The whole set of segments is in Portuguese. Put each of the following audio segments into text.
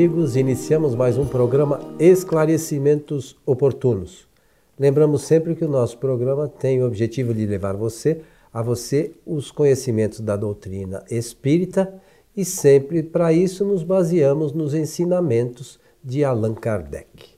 amigos, iniciamos mais um programa Esclarecimentos Oportunos. Lembramos sempre que o nosso programa tem o objetivo de levar você a você os conhecimentos da doutrina espírita e sempre para isso nos baseamos nos ensinamentos de Allan Kardec.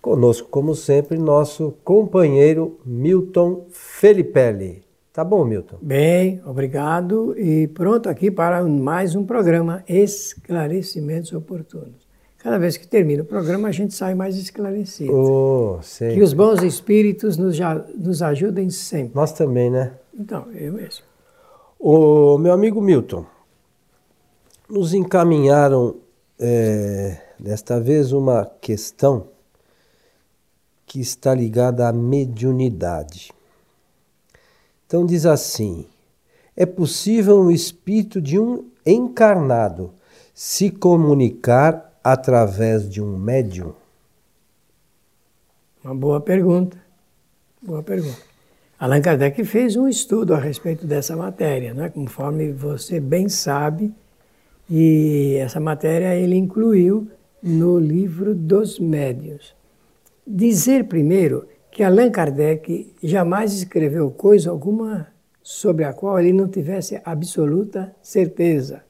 Conosco, como sempre, nosso companheiro Milton Felipelli. Tá bom, Milton? Bem, obrigado e pronto aqui para mais um programa Esclarecimentos Oportunos. Cada vez que termina o programa, a gente sai mais esclarecido. Oh, que os bons espíritos nos, nos ajudem sempre. Nós também, né? Então, eu mesmo. O meu amigo Milton, nos encaminharam é, desta vez uma questão que está ligada à mediunidade. Então diz assim: é possível o espírito de um encarnado se comunicar através de um médium? Uma boa pergunta. Boa pergunta. Allan Kardec fez um estudo a respeito dessa matéria, né? conforme você bem sabe, e essa matéria ele incluiu no livro dos médios. Dizer primeiro que Allan Kardec jamais escreveu coisa alguma sobre a qual ele não tivesse absoluta certeza.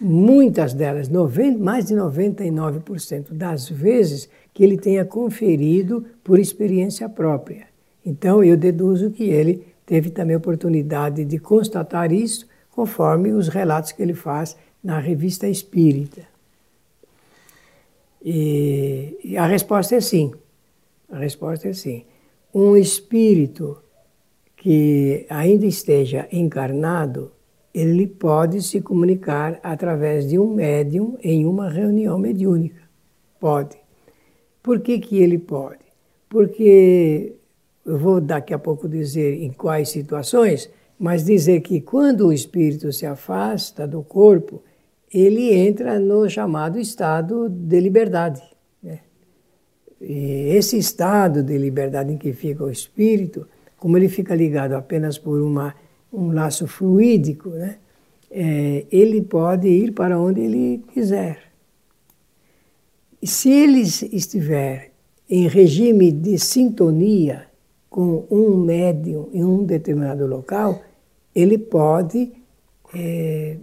Muitas delas, 90, mais de 99% das vezes que ele tenha conferido por experiência própria. Então eu deduzo que ele teve também oportunidade de constatar isso conforme os relatos que ele faz na revista Espírita. E, e a resposta é sim. A resposta é sim um espírito que ainda esteja encarnado, ele pode se comunicar através de um médium em uma reunião mediúnica. Pode. Por que, que ele pode? Porque eu vou daqui a pouco dizer em quais situações, mas dizer que quando o espírito se afasta do corpo, ele entra no chamado estado de liberdade. E esse estado de liberdade em que fica o espírito, como ele fica ligado apenas por uma, um laço fluídico, né? É, ele pode ir para onde ele quiser. E se ele estiver em regime de sintonia com um médium em um determinado local, ele pode, é,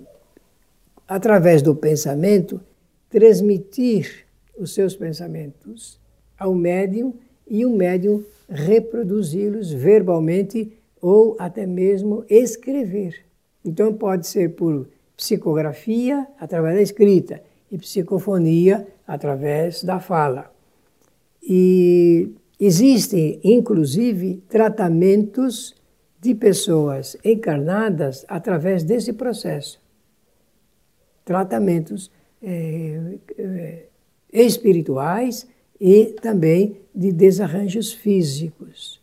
através do pensamento, transmitir os seus pensamentos ao médium e o médium reproduzi-los verbalmente ou até mesmo escrever. Então pode ser por psicografia através da escrita e psicofonia através da fala. E existem inclusive tratamentos de pessoas encarnadas através desse processo. Tratamentos é, é, espirituais e também de desarranjos físicos.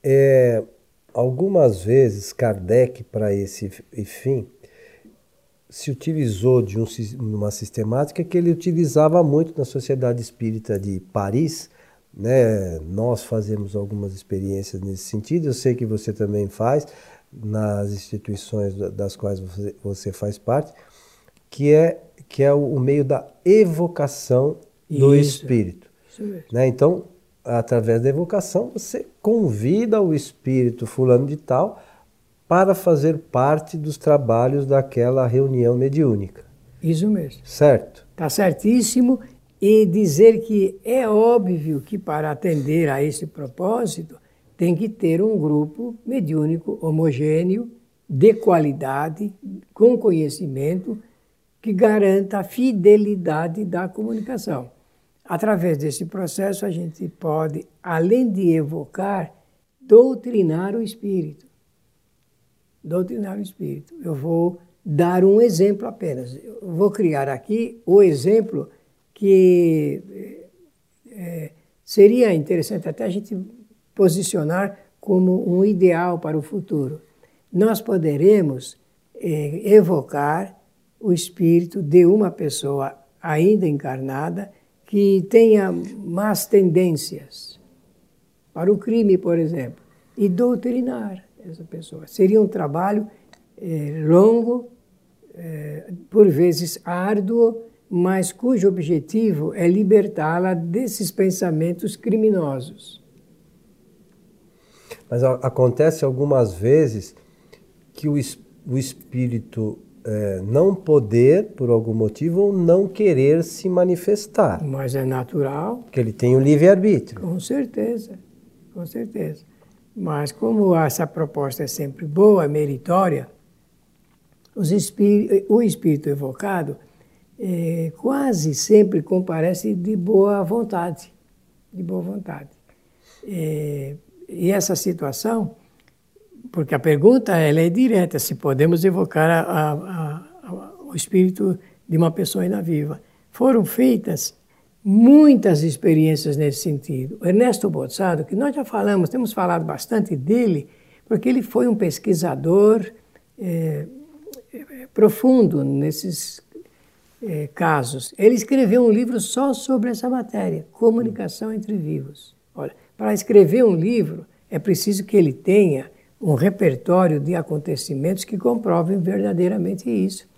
É, algumas vezes Kardec, para esse fim, se utilizou de um, uma sistemática que ele utilizava muito na Sociedade Espírita de Paris. Né? Nós fazemos algumas experiências nesse sentido, eu sei que você também faz, nas instituições das quais você, faz parte, que é, que é o, o meio da evocação do Isso. espírito. Isso mesmo. Né? Então, através da evocação, você convida o espírito fulano de tal para fazer parte dos trabalhos daquela reunião mediúnica. Isso mesmo. Certo? Está certíssimo. E dizer que é óbvio que para atender a esse propósito tem que ter um grupo mediúnico homogêneo, de qualidade, com conhecimento, que garanta a fidelidade da comunicação. Através desse processo, a gente pode, além de evocar, doutrinar o espírito. Doutrinar o espírito. Eu vou dar um exemplo apenas. Eu vou criar aqui o exemplo que é, seria interessante até a gente posicionar como um ideal para o futuro. Nós poderemos é, evocar o espírito de uma pessoa ainda encarnada que tenha más tendências para o crime, por exemplo, e doutrinar essa pessoa. Seria um trabalho eh, longo, eh, por vezes árduo, mas cujo objetivo é libertá-la desses pensamentos criminosos. Mas acontece algumas vezes que o, o espírito é, não poder, por algum motivo, ou não querer se manifestar. Mas é natural. Que ele tem o livre-arbítrio. Com certeza, com certeza. Mas como essa proposta é sempre boa, meritória, espí o espírito evocado é, quase sempre comparece de boa vontade, de boa vontade. É, e essa situação, porque a pergunta ela é direta, se podemos evocar a, a, a, o espírito de uma pessoa ainda viva. Foram feitas muitas experiências nesse sentido. Ernesto Bozzado, que nós já falamos, temos falado bastante dele, porque ele foi um pesquisador é, profundo nesses é, casos. Ele escreveu um livro só sobre essa matéria, Comunicação entre Vivos. Olha, para escrever um livro é preciso que ele tenha um repertório de acontecimentos que comprovem verdadeiramente isso.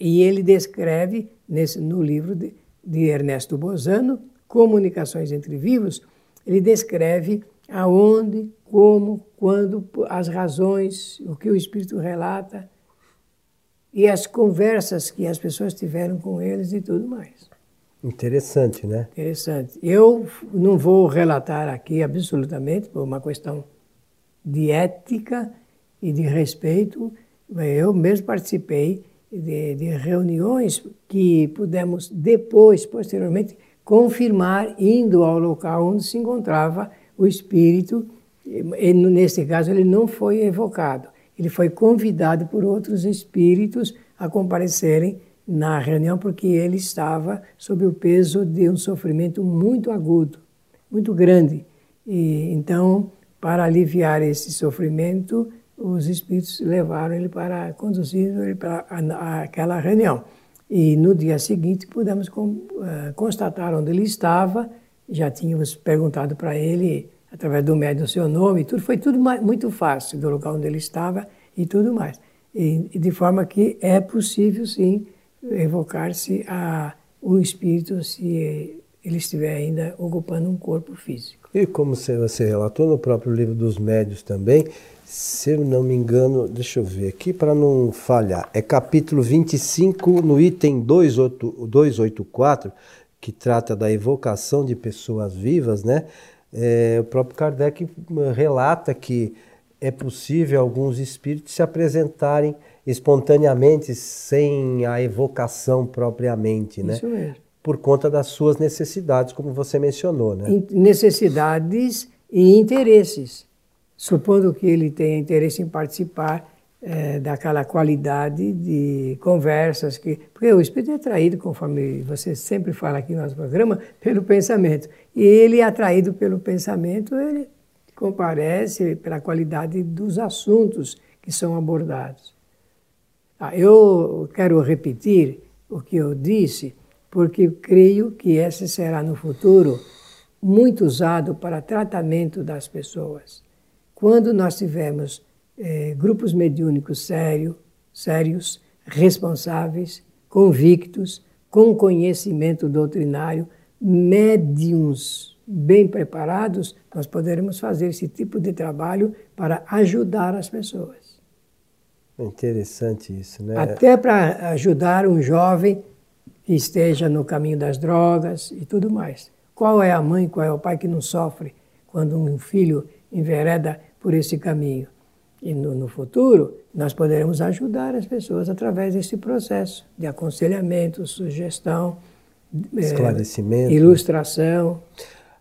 E ele descreve nesse, no livro de, de Ernesto Bozano, Comunicações entre Vivos, ele descreve aonde, como, quando, as razões, o que o Espírito relata e as conversas que as pessoas tiveram com eles e tudo mais. Interessante, né? Interessante. Eu não vou relatar aqui absolutamente, por uma questão de ética e de respeito. Eu mesmo participei de, de reuniões que pudemos depois, posteriormente, confirmar indo ao local onde se encontrava o espírito. E, nesse caso, ele não foi evocado ele foi convidado por outros espíritos a comparecerem na reunião porque ele estava sob o peso de um sofrimento muito agudo, muito grande. E então, para aliviar esse sofrimento, os espíritos levaram ele para conduzir ele para aquela reunião. E no dia seguinte pudemos eh, constatar onde ele estava. Já tínhamos perguntado para ele através do médium o seu nome, tudo foi tudo muito fácil do lugar onde ele estava e tudo mais. E, de forma que é possível sim evocar-se o espírito se ele estiver ainda ocupando um corpo físico. E como você relatou no próprio livro dos médios também, se eu não me engano, deixa eu ver aqui para não falhar, é capítulo 25, no item 284, que trata da evocação de pessoas vivas, né? É, o próprio Kardec relata que é possível alguns espíritos se apresentarem espontaneamente, sem a evocação propriamente, né? Isso mesmo. Por conta das suas necessidades, como você mencionou, né? Necessidades e interesses. Supondo que ele tenha interesse em participar é, daquela qualidade de conversas que. Porque o espírito é atraído, conforme você sempre fala aqui no nosso programa, pelo pensamento. E ele é atraído pelo pensamento, ele comparece pela qualidade dos assuntos que são abordados. Ah, eu quero repetir o que eu disse, porque creio que esse será no futuro muito usado para tratamento das pessoas. Quando nós tivermos eh, grupos mediúnicos sério, sérios, responsáveis, convictos, com conhecimento doutrinário, médiums bem preparados, nós poderemos fazer esse tipo de trabalho para ajudar as pessoas. Interessante isso, né? Até para ajudar um jovem esteja no caminho das drogas e tudo mais. Qual é a mãe, qual é o pai que não sofre quando um filho envereda por esse caminho? E no, no futuro, nós poderemos ajudar as pessoas através desse processo de aconselhamento, sugestão, eh, esclarecimento, é, ilustração.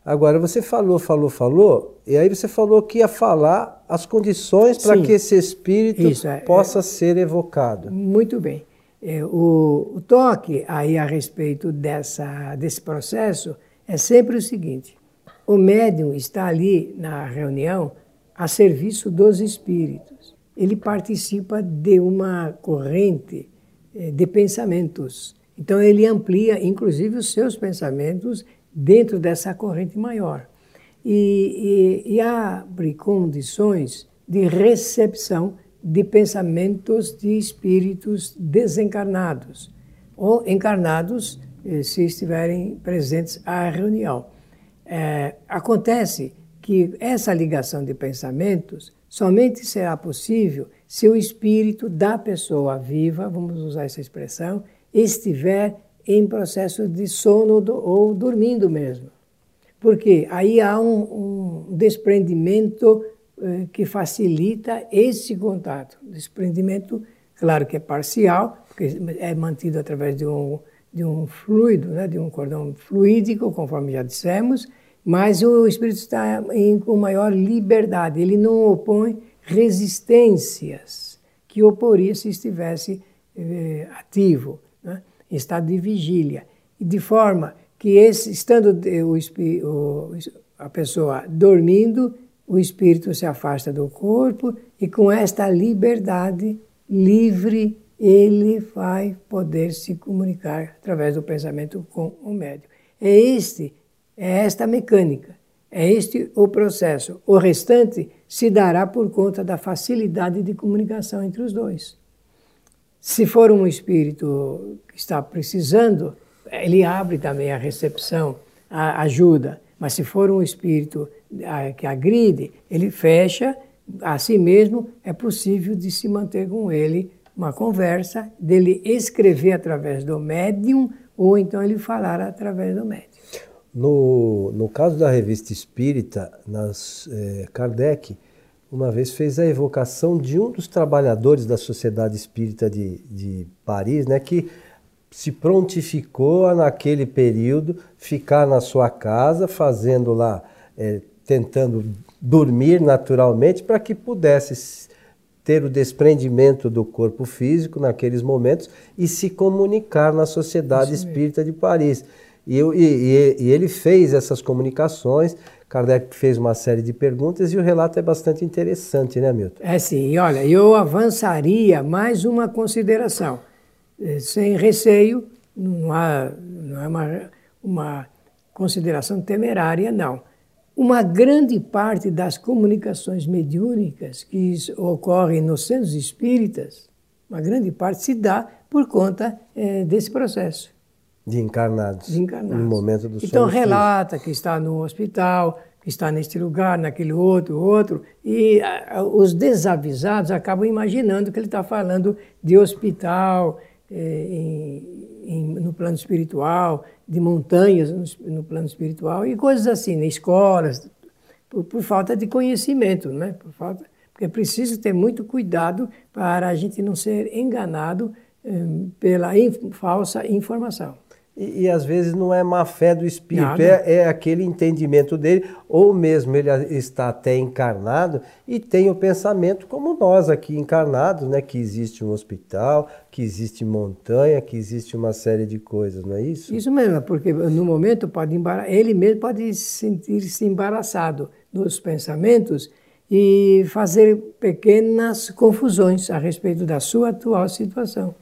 Agora, você falou, falou, falou, e aí você falou que ia falar as condições para que esse espírito Isso, é, possa é, ser evocado. Muito bem. É, o, o, toque aí a respeito dessa, desse processo é sempre o seguinte: o médium está ali na reunião a serviço dos espíritos. Ele participa de uma corrente é, de pensamentos. Então ele amplia, inclusive, os seus pensamentos dentro dessa corrente maior. E, e, e abre condições de recepção de pensamentos de espíritos desencarnados ou encarnados eh, se estiverem presentes à reunião. É, acontece que essa ligação de pensamentos somente será possível se o espírito da pessoa viva, vamos usar essa expressão, estiver em processo de sono ou dormindo mesmo. Porque aí há um, um desprendimento que facilita esse contato. Desprendimento, claro que é parcial, porque é mantido através de um, de um fluido, né, de um cordão fluídico, conforme já dissemos, mas o espírito está em, com maior liberdade, ele não opõe resistências que oporia se estivesse eh, ativo, né, em estado de vigília. De forma que, esse, estando o, o, a pessoa dormindo, o espírito se afasta do corpo e com esta liberdade livre ele vai poder se comunicar através do pensamento com o médium. É este, é esta mecânica, é este o processo. O restante se dará por conta da facilidade de comunicação entre os dois. Se for um espírito que está precisando, ele abre também a recepção, a ajuda. Mas se for um espírito que agride, ele fecha a si mesmo, é possível de se manter com ele uma conversa, dele escrever através do médium ou então ele falar através do médium. No, no caso da revista espírita, nas, eh, Kardec uma vez fez a evocação de um dos trabalhadores da Sociedade Espírita de, de Paris, né, que se prontificou a, naquele período, ficar na sua casa, fazendo lá, é, tentando dormir naturalmente, para que pudesse ter o desprendimento do corpo físico naqueles momentos e se comunicar na Sociedade Espírita de Paris. E, eu, e, e, ele fez essas comunicações, Kardec fez uma série de perguntas e o relato é bastante interessante, né, Milton? É sim, e olha, eu avançaria mais uma consideração. Eh, sem receio, não, há, não é uma, uma consideração temerária, não. Uma grande parte das comunicações mediúnicas que ocorrem nos centros espíritas, uma grande parte se dá por conta é, desse processo. De encarnados. De encarnados. No momento do Então relata que está no hospital, que está neste lugar, naquele outro, outro, e a, os desavisados acabam imaginando que ele está falando de hospital, em, em, no plano espiritual, de montanhas no, no, plano espiritual e coisas assim, em escolas, por, por, falta de conhecimento, né? Por falta, porque é preciso ter muito cuidado para a gente não ser enganado é, pela in, falsa informação. E, e, às vezes não é má fé do espírito, é, é, aquele entendimento dele, ou mesmo ele está até encarnado e tem o pensamento como nós aqui encarnados, né? Que existe um hospital, que existe montanha, que existe uma série de coisas, não é isso? Isso mesmo, porque no momento pode embar... ele mesmo pode sentir-se embaraçado nos pensamentos e fazer pequenas confusões a respeito da sua atual situação.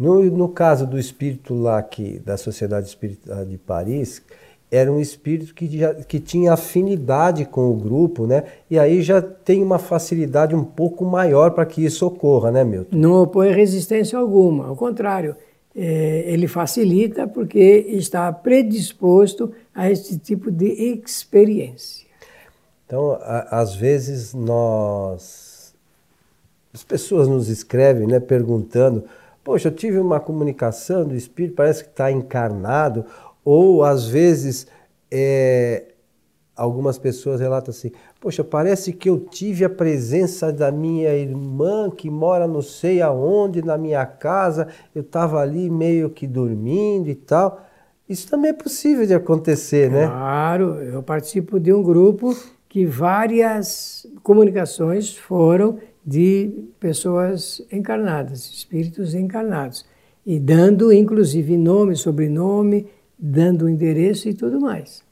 No, no caso do espírito lá que, da Sociedade Espírita de Paris, era um espírito que, já, que tinha afinidade com o grupo, né? E aí já tem uma facilidade um pouco maior para que isso ocorra, né, Milton? Não opõe resistência alguma, ao contrário, é, ele facilita porque está predisposto a esse tipo de experiência. Então, a, às vezes nós, as pessoas nos escrevem, né, perguntando Poxa, eu tive uma comunicação do espírito, parece que está encarnado, ou às vezes é, algumas pessoas relatam assim: Poxa, parece que eu tive a presença da minha irmã que mora não sei aonde, na minha casa, eu estava ali meio que dormindo e tal. Isso também é possível de acontecer, claro, né? Claro, eu participo de um grupo que várias comunicações foram de pessoas encarnadas, espíritos encarnados, e dando inclusive nome, sobrenome, dando endereço e tudo mais.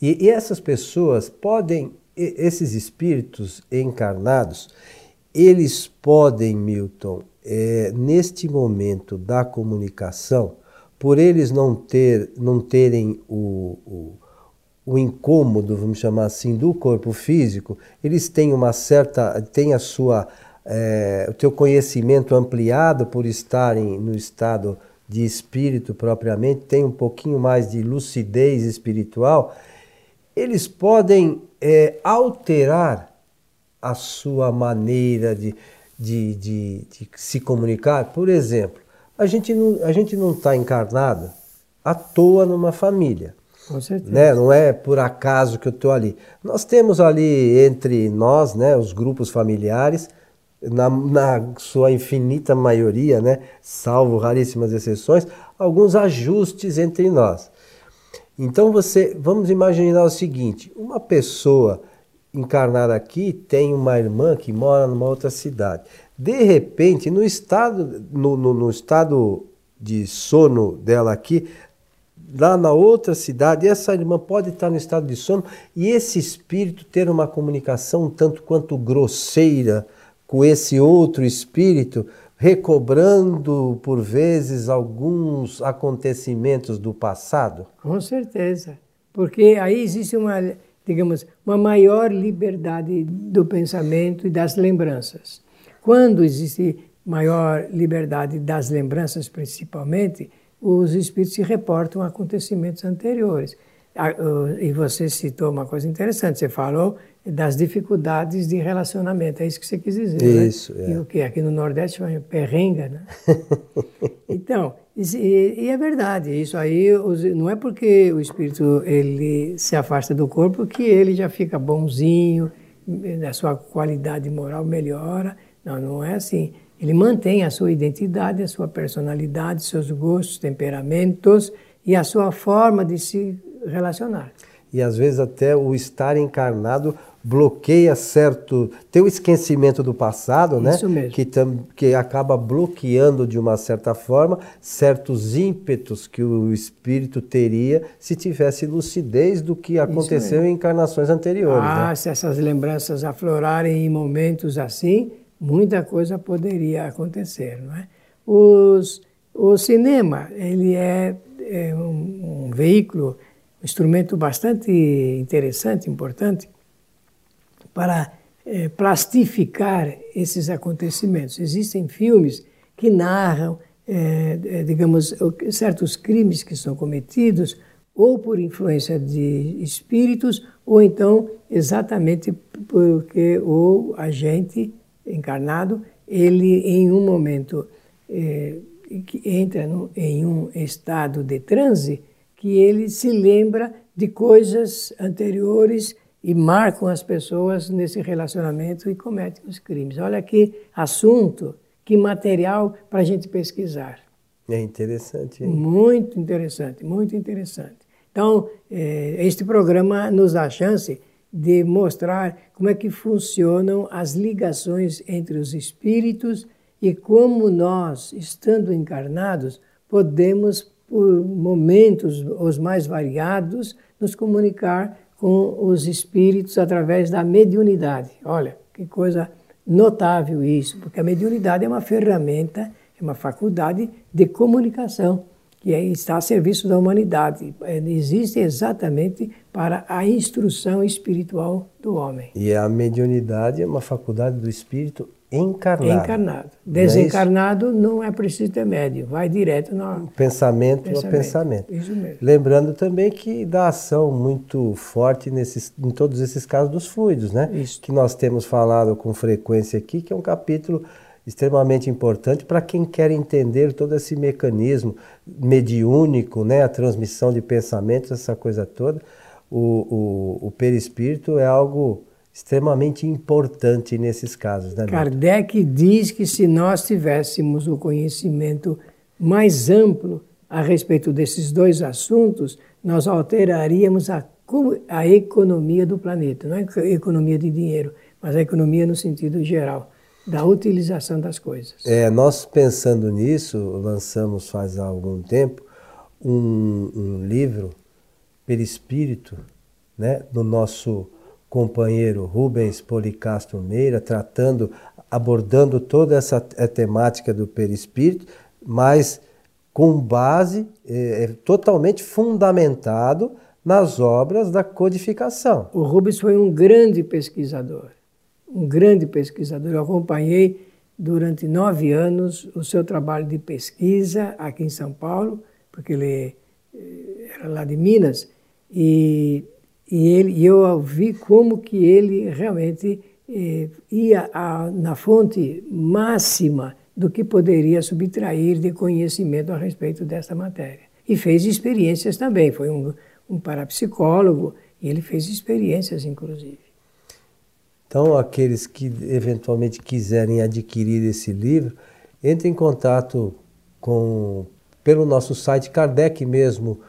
E, e essas pessoas podem, esses espíritos encarnados, eles podem, Milton, é, neste momento da comunicação, por eles não, ter, não terem o, o o incômodo, vamos chamar assim, do corpo físico, eles têm uma certa, têm a sua, é, o teu conhecimento ampliado por estarem no estado de espírito propriamente, tem um pouquinho mais de lucidez espiritual, eles podem é, alterar a sua maneira de, de, de, de, se comunicar. Por exemplo, a gente não está encarnado à toa numa família. Com certeza. Né? Não é por acaso que eu estou ali. Nós temos ali entre nós, né, os grupos familiares, na, na, sua infinita maioria, né, salvo raríssimas exceções, alguns ajustes entre nós. Então você, vamos imaginar o seguinte: uma pessoa encarnada aqui tem uma irmã que mora numa outra cidade. De repente, no estado, no, no, no estado de sono dela aqui, lá na outra cidade, essa irmã pode estar no estado de sono e esse espírito ter uma comunicação um tanto quanto grosseira com esse outro espírito, recobrando por vezes alguns acontecimentos do passado? Com certeza, porque aí existe uma, digamos, uma maior liberdade do pensamento e das lembranças. Quando existe maior liberdade das lembranças, principalmente, os espíritos se reportam a acontecimentos anteriores. E você citou uma coisa interessante, você falou das dificuldades de relacionamento, é isso que você quis dizer, isso, né? É. E o que aqui no Nordeste chama perrenga, né? então, e, e, é verdade, isso aí não é porque o espírito ele se afasta do corpo que ele já fica bonzinho, a sua qualidade moral melhora, não, não é assim. Ele mantém a sua identidade, a sua personalidade, seus gostos, temperamentos e a sua forma de se relacionar. E às vezes até o estar encarnado bloqueia certo. Tem o esquecimento do passado, né? Isso mesmo. Que, tam, que acaba bloqueando de uma certa forma certos ímpetos que o espírito teria se tivesse lucidez do que aconteceu em encarnações anteriores. Ah, né? se essas lembranças aflorarem em momentos assim, muita coisa poderia acontecer, não é? Os, o cinema, ele é, é um, um, veículo, um instrumento bastante interessante, importante, para é, plastificar esses acontecimentos. Existem filmes que narram, é, é digamos, certos crimes que são cometidos ou por influência de espíritos, ou então exatamente porque o agente encarnado, ele em um momento é, que entra no, em um estado de transe que ele se lembra de coisas anteriores e marcam as pessoas nesse relacionamento e cometem os crimes. Olha que assunto, que material para a gente pesquisar. É interessante. Hein? Muito interessante, muito interessante. Então, é, este programa nos dá a chance de mostrar como é que funcionam as ligações entre os espíritos e como nós, estando encarnados, podemos, por momentos os mais variados, nos comunicar com os espíritos através da mediunidade. Olha, que coisa notável isso, porque a mediunidade é uma ferramenta, é uma faculdade de comunicação é, está a serviço da humanidade. É, existe exatamente para a instrução espiritual do homem. E a mediunidade é uma faculdade do espírito encarnado. Encarnado. Desencarnado não é, não é preciso ter médium, vai direto no pensamento, pensamento. a pensamento. Isso mesmo. Lembrando também que dá ação muito forte nesses, em todos esses casos dos fluidos, né? Isso. Que nós temos falado com frequência aqui, que é um capítulo extremamente importante para quem quer entender todo esse mecanismo mediúnico, né, a transmissão de pensamentos, essa coisa toda. O, o, o perispírito é algo extremamente importante nesses casos. Né, Kardec diz que se nós tivéssemos o conhecimento mais amplo a respeito desses dois assuntos, nós alteraríamos a, a economia do planeta. Não é economia de dinheiro, mas a economia no sentido geral da utilização das coisas. É, nós pensando nisso, lançamos faz algum tempo um, um livro, Perispírito, né, do nosso companheiro Rubens Policastro Meira, tratando, abordando toda essa temática do perispírito, mas com base é, é, totalmente fundamentado nas obras da codificação. O Rubens foi um grande pesquisador um grande pesquisador. Eu acompanhei durante nove anos o seu trabalho de pesquisa aqui em São Paulo, porque ele eh, era lá de Minas, e, e ele, eu vi como que ele realmente eh, ia a, na fonte máxima do que poderia subtrair de conhecimento a respeito dessa matéria. E fez experiências também, foi um, um parapsicólogo, e ele fez experiências, inclusive. Então, aqueles que eventualmente quiserem adquirir esse livro, entre em contato com pelo nosso site Kardec mesmo,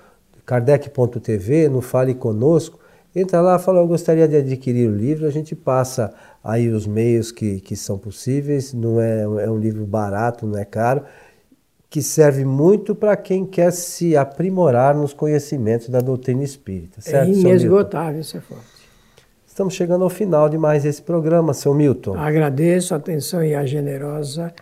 kardec.tv, no Fale Conosco. Entra lá, fala, eu gostaria de adquirir o livro, a gente passa aí os meios que, que são possíveis, não é, é um livro barato, não é caro, que serve muito para quem quer se aprimorar nos conhecimentos da doutrina espírita. Certo, é inesgotável, é forte. Estamos chegando ao final de mais esse programa, seu Milton. Agradeço a atenção e a generosa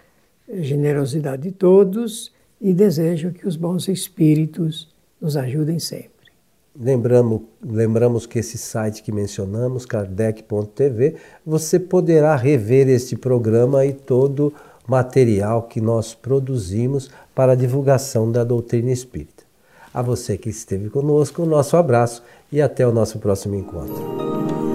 generosidade de todos e desejo que os bons espíritos nos ajudem sempre. Lembramos, lembramos que esse site que mencionamos, kardec.tv, você poderá rever este programa e todo o material que nós produzimos para a divulgação da doutrina espírita. A você que esteve conosco, o nosso abraço e até o nosso próximo encontro.